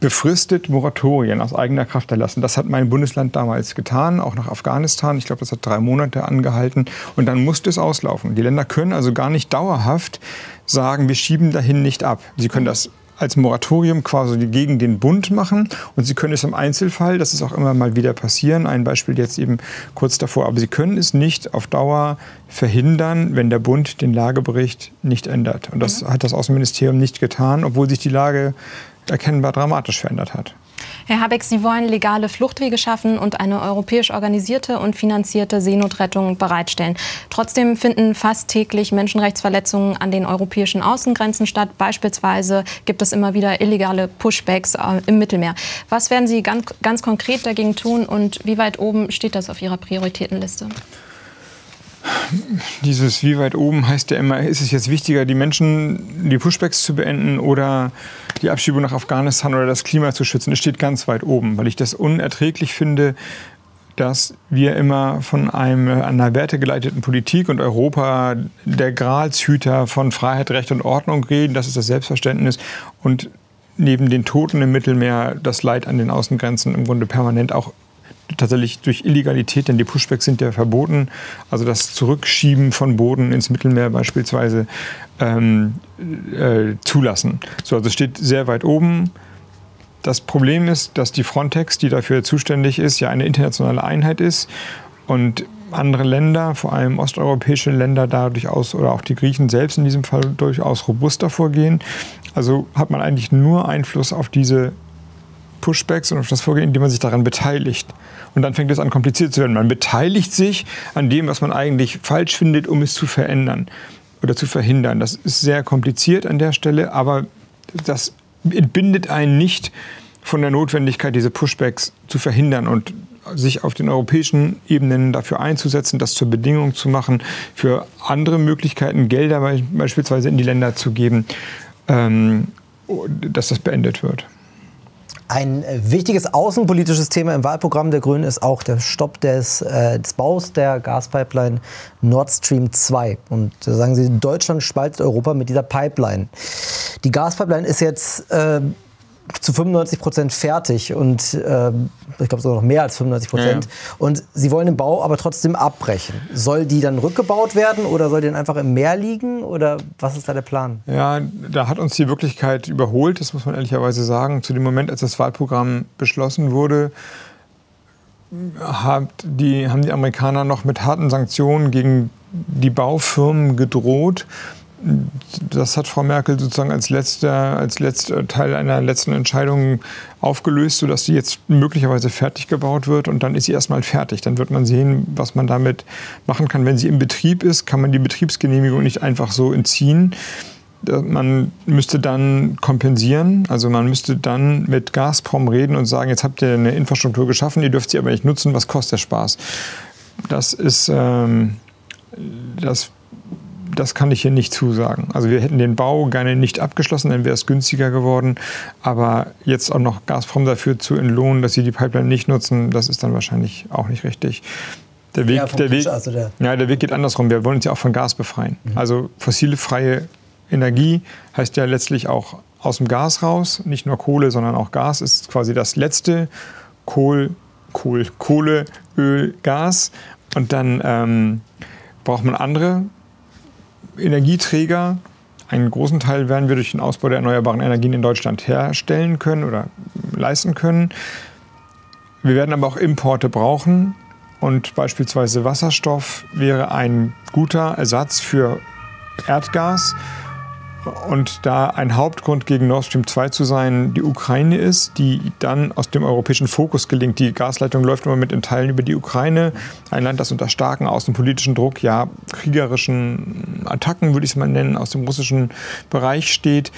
befristet Moratorien aus eigener Kraft erlassen. Das hat mein Bundesland damals getan, auch nach Afghanistan. Ich glaube, das hat drei Monate angehalten. Und dann musste es auslaufen. Die Länder können also gar nicht dauerhaft sagen, wir schieben dahin nicht ab. Sie können das als Moratorium quasi gegen den Bund machen. Und Sie können es im Einzelfall, das ist auch immer mal wieder passieren, ein Beispiel jetzt eben kurz davor, aber Sie können es nicht auf Dauer verhindern, wenn der Bund den Lagebericht nicht ändert. Und das mhm. hat das Außenministerium nicht getan, obwohl sich die Lage erkennbar dramatisch verändert hat. Herr Habeck, Sie wollen legale Fluchtwege schaffen und eine europäisch organisierte und finanzierte Seenotrettung bereitstellen. Trotzdem finden fast täglich Menschenrechtsverletzungen an den europäischen Außengrenzen statt. Beispielsweise gibt es immer wieder illegale Pushbacks äh, im Mittelmeer. Was werden Sie ganz, ganz konkret dagegen tun und wie weit oben steht das auf Ihrer Prioritätenliste? Dieses wie weit oben heißt ja immer, ist es jetzt wichtiger, die Menschen, die Pushbacks zu beenden oder die Abschiebung nach Afghanistan oder das Klima zu schützen? Es steht ganz weit oben, weil ich das unerträglich finde, dass wir immer von einem, einer wertegeleiteten Politik und Europa der Gralshüter von Freiheit, Recht und Ordnung reden. Das ist das Selbstverständnis. Und neben den Toten im Mittelmeer das Leid an den Außengrenzen im Grunde permanent auch tatsächlich durch Illegalität, denn die Pushbacks sind ja verboten, also das Zurückschieben von Boden ins Mittelmeer beispielsweise ähm, äh, zulassen. So, also steht sehr weit oben. Das Problem ist, dass die Frontex, die dafür zuständig ist, ja eine internationale Einheit ist und andere Länder, vor allem osteuropäische Länder, da durchaus oder auch die Griechen selbst in diesem Fall durchaus robuster vorgehen. Also hat man eigentlich nur Einfluss auf diese Pushbacks und auf das Vorgehen, indem man sich daran beteiligt. Und dann fängt es an, kompliziert zu werden. Man beteiligt sich an dem, was man eigentlich falsch findet, um es zu verändern oder zu verhindern. Das ist sehr kompliziert an der Stelle, aber das entbindet einen nicht von der Notwendigkeit, diese Pushbacks zu verhindern und sich auf den europäischen Ebenen dafür einzusetzen, das zur Bedingung zu machen, für andere Möglichkeiten Gelder beispielsweise in die Länder zu geben, ähm, dass das beendet wird. Ein äh, wichtiges außenpolitisches Thema im Wahlprogramm der Grünen ist auch der Stopp des, äh, des Baus der Gaspipeline Nord Stream 2. Und da sagen Sie, Deutschland spaltet Europa mit dieser Pipeline. Die Gaspipeline ist jetzt äh, zu 95 Prozent fertig und äh, ich glaube sogar noch mehr als 95 Prozent. Ja, ja. Und sie wollen den Bau aber trotzdem abbrechen. Soll die dann rückgebaut werden oder soll die dann einfach im Meer liegen oder was ist da der Plan? Ja, da hat uns die Wirklichkeit überholt, das muss man ehrlicherweise sagen. Zu dem Moment, als das Wahlprogramm beschlossen wurde, hat die, haben die Amerikaner noch mit harten Sanktionen gegen die Baufirmen gedroht das hat Frau Merkel sozusagen als letzter, als letzter Teil einer letzten Entscheidung aufgelöst, sodass sie jetzt möglicherweise fertig gebaut wird und dann ist sie erstmal fertig. Dann wird man sehen, was man damit machen kann. Wenn sie im Betrieb ist, kann man die Betriebsgenehmigung nicht einfach so entziehen. Man müsste dann kompensieren, also man müsste dann mit Gazprom reden und sagen, jetzt habt ihr eine Infrastruktur geschaffen, ihr dürft sie aber nicht nutzen, was kostet der Spaß? Das ist, ähm, das das kann ich hier nicht zusagen. Also wir hätten den Bau gerne nicht abgeschlossen, dann wäre es günstiger geworden. Aber jetzt auch noch Gazprom dafür zu entlohnen, dass sie die Pipeline nicht nutzen, das ist dann wahrscheinlich auch nicht richtig. Der Weg, ja, der, Weg, also der, ja, der Weg geht andersrum. Wir wollen uns ja auch von Gas befreien. Mhm. Also fossilfreie Energie heißt ja letztlich auch aus dem Gas raus. Nicht nur Kohle, sondern auch Gas ist quasi das letzte. Kohl, Kohl, Kohle, Öl, Gas. Und dann ähm, braucht man andere Energieträger. Einen großen Teil werden wir durch den Ausbau der erneuerbaren Energien in Deutschland herstellen können oder leisten können. Wir werden aber auch Importe brauchen und beispielsweise Wasserstoff wäre ein guter Ersatz für Erdgas. Und da ein Hauptgrund gegen Nord Stream 2 zu sein die Ukraine ist, die dann aus dem europäischen Fokus gelingt. Die Gasleitung läuft immer mit in Teilen über die Ukraine. Ein Land, das unter starken außenpolitischen Druck, ja, kriegerischen Attacken, würde ich es mal nennen, aus dem russischen Bereich steht.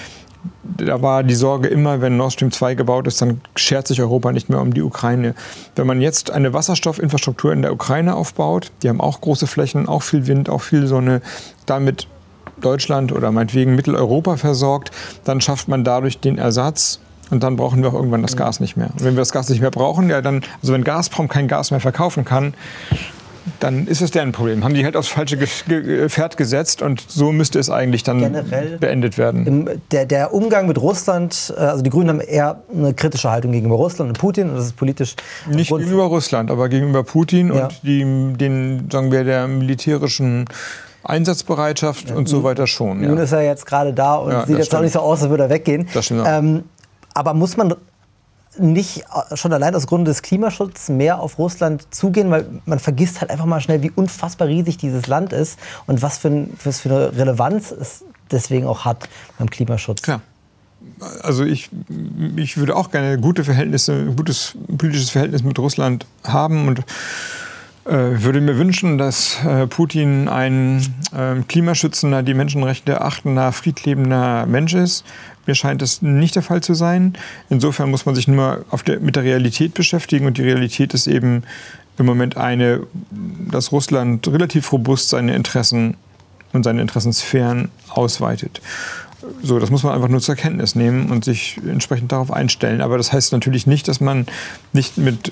Da war die Sorge immer, wenn Nord Stream 2 gebaut ist, dann schert sich Europa nicht mehr um die Ukraine. Wenn man jetzt eine Wasserstoffinfrastruktur in der Ukraine aufbaut, die haben auch große Flächen, auch viel Wind, auch viel Sonne, damit Deutschland oder meinetwegen Mitteleuropa versorgt, dann schafft man dadurch den Ersatz und dann brauchen wir auch irgendwann das Gas nicht mehr. Und wenn wir das Gas nicht mehr brauchen, ja dann, also wenn Gazprom kein Gas mehr verkaufen kann, dann ist es deren Problem. Haben die halt aufs falsche Pferd gesetzt und so müsste es eigentlich dann Generell beendet werden. Der, der, Umgang mit Russland, äh, also die Grünen haben eher eine kritische Haltung gegenüber Russland und Putin und das ist politisch. Nicht gegenüber Russland, aber gegenüber Putin ja. und die, den, sagen wir, der militärischen Einsatzbereitschaft und so weiter schon. Nun ja. ist er jetzt gerade da und ja, sieht jetzt stimmt. auch nicht so aus, als würde er weggehen. Das stimmt. Ähm, aber muss man nicht äh, schon allein aus Grund des Klimaschutzes mehr auf Russland zugehen, weil man vergisst halt einfach mal schnell, wie unfassbar riesig dieses Land ist und was für, ein, was für eine Relevanz es deswegen auch hat beim Klimaschutz. Klar. Also ich, ich würde auch gerne gute Verhältnisse, ein gutes politisches Verhältnis mit Russland haben und äh, würde mir wünschen, dass äh, Putin ein äh, klimaschützender, die Menschenrechte achtender, friedlebender Mensch ist. Mir scheint es nicht der Fall zu sein. Insofern muss man sich nur der, mit der Realität beschäftigen. Und die Realität ist eben im Moment eine, dass Russland relativ robust seine Interessen und seine Interessensphären ausweitet. So, das muss man einfach nur zur Kenntnis nehmen und sich entsprechend darauf einstellen. Aber das heißt natürlich nicht, dass man nicht mit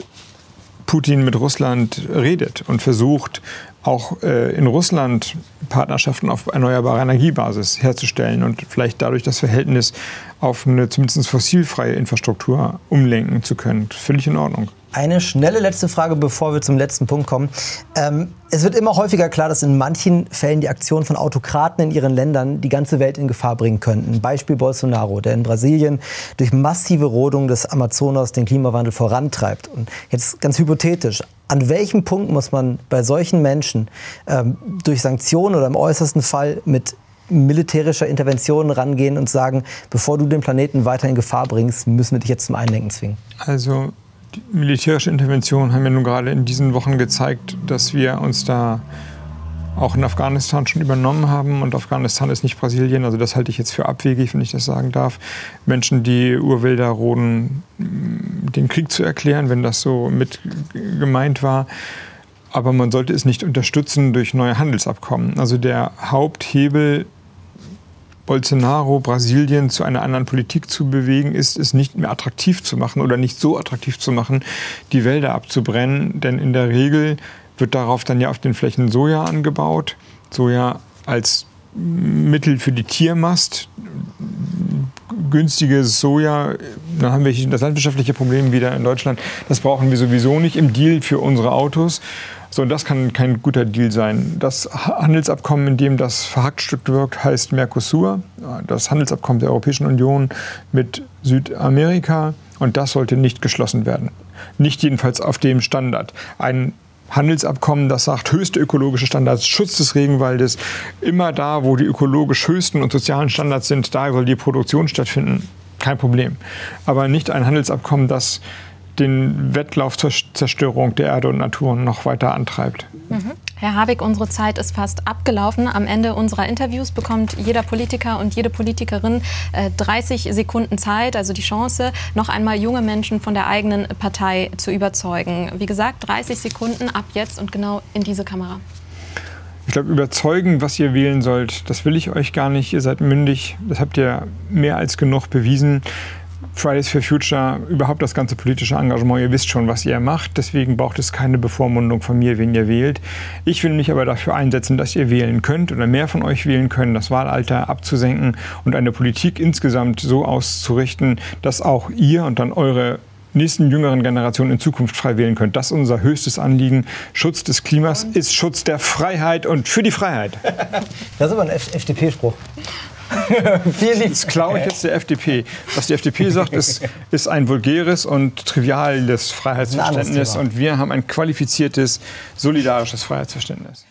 Putin mit Russland redet und versucht, auch äh, in Russland Partnerschaften auf erneuerbare Energiebasis herzustellen und vielleicht dadurch das Verhältnis auf eine zumindest fossilfreie Infrastruktur umlenken zu können. Völlig in Ordnung. Eine schnelle letzte Frage, bevor wir zum letzten Punkt kommen. Ähm, es wird immer häufiger klar, dass in manchen Fällen die Aktionen von Autokraten in ihren Ländern die ganze Welt in Gefahr bringen könnten. Beispiel Bolsonaro, der in Brasilien durch massive Rodung des Amazonas den Klimawandel vorantreibt. Und jetzt ganz hypothetisch, an welchem Punkt muss man bei solchen Menschen ähm, durch Sanktionen oder im äußersten Fall mit militärischer Intervention rangehen und sagen, bevor du den Planeten weiter in Gefahr bringst, müssen wir dich jetzt zum Einlenken zwingen? Also die militärische Interventionen haben ja nun gerade in diesen Wochen gezeigt, dass wir uns da auch in Afghanistan schon übernommen haben. Und Afghanistan ist nicht Brasilien, also das halte ich jetzt für abwegig, wenn ich das sagen darf. Menschen, die Urwälder roden, den Krieg zu erklären, wenn das so mit gemeint war. Aber man sollte es nicht unterstützen durch neue Handelsabkommen. Also der Haupthebel Bolsonaro Brasilien zu einer anderen Politik zu bewegen, ist es nicht mehr attraktiv zu machen oder nicht so attraktiv zu machen, die Wälder abzubrennen. Denn in der Regel wird darauf dann ja auf den Flächen Soja angebaut. Soja als Mittel für die Tiermast. Günstiges Soja, dann haben wir das landwirtschaftliche Problem wieder in Deutschland. Das brauchen wir sowieso nicht im Deal für unsere Autos. So, und das kann kein guter Deal sein. Das Handelsabkommen, in dem das verhackstückt wirkt, heißt Mercosur, das Handelsabkommen der Europäischen Union mit Südamerika. Und das sollte nicht geschlossen werden. Nicht jedenfalls auf dem Standard. Ein Handelsabkommen, das sagt, höchste ökologische Standards, Schutz des Regenwaldes, immer da, wo die ökologisch höchsten und sozialen Standards sind, da soll die Produktion stattfinden. Kein Problem. Aber nicht ein Handelsabkommen, das den Wettlauf zur Zerstörung der Erde und Natur noch weiter antreibt. Mhm. Herr Habeck, unsere Zeit ist fast abgelaufen. Am Ende unserer Interviews bekommt jeder Politiker und jede Politikerin äh, 30 Sekunden Zeit, also die Chance, noch einmal junge Menschen von der eigenen Partei zu überzeugen. Wie gesagt, 30 Sekunden ab jetzt und genau in diese Kamera. Ich glaube, überzeugen, was ihr wählen sollt, das will ich euch gar nicht. Ihr seid mündig, das habt ihr mehr als genug bewiesen. Fridays for Future, überhaupt das ganze politische Engagement, ihr wisst schon, was ihr macht. Deswegen braucht es keine Bevormundung von mir, wen ihr wählt. Ich will mich aber dafür einsetzen, dass ihr wählen könnt oder mehr von euch wählen können, das Wahlalter abzusenken und eine Politik insgesamt so auszurichten, dass auch ihr und dann eure nächsten jüngeren Generationen in Zukunft frei wählen könnt. Das ist unser höchstes Anliegen. Schutz des Klimas ist Schutz der Freiheit und für die Freiheit. Das ist aber ein FDP-Spruch. <laughs> Vielen Dank. Das klaue ich jetzt der FDP. Was die FDP sagt, ist, ist ein vulgäres und triviales Freiheitsverständnis. Und wir haben ein qualifiziertes, solidarisches Freiheitsverständnis.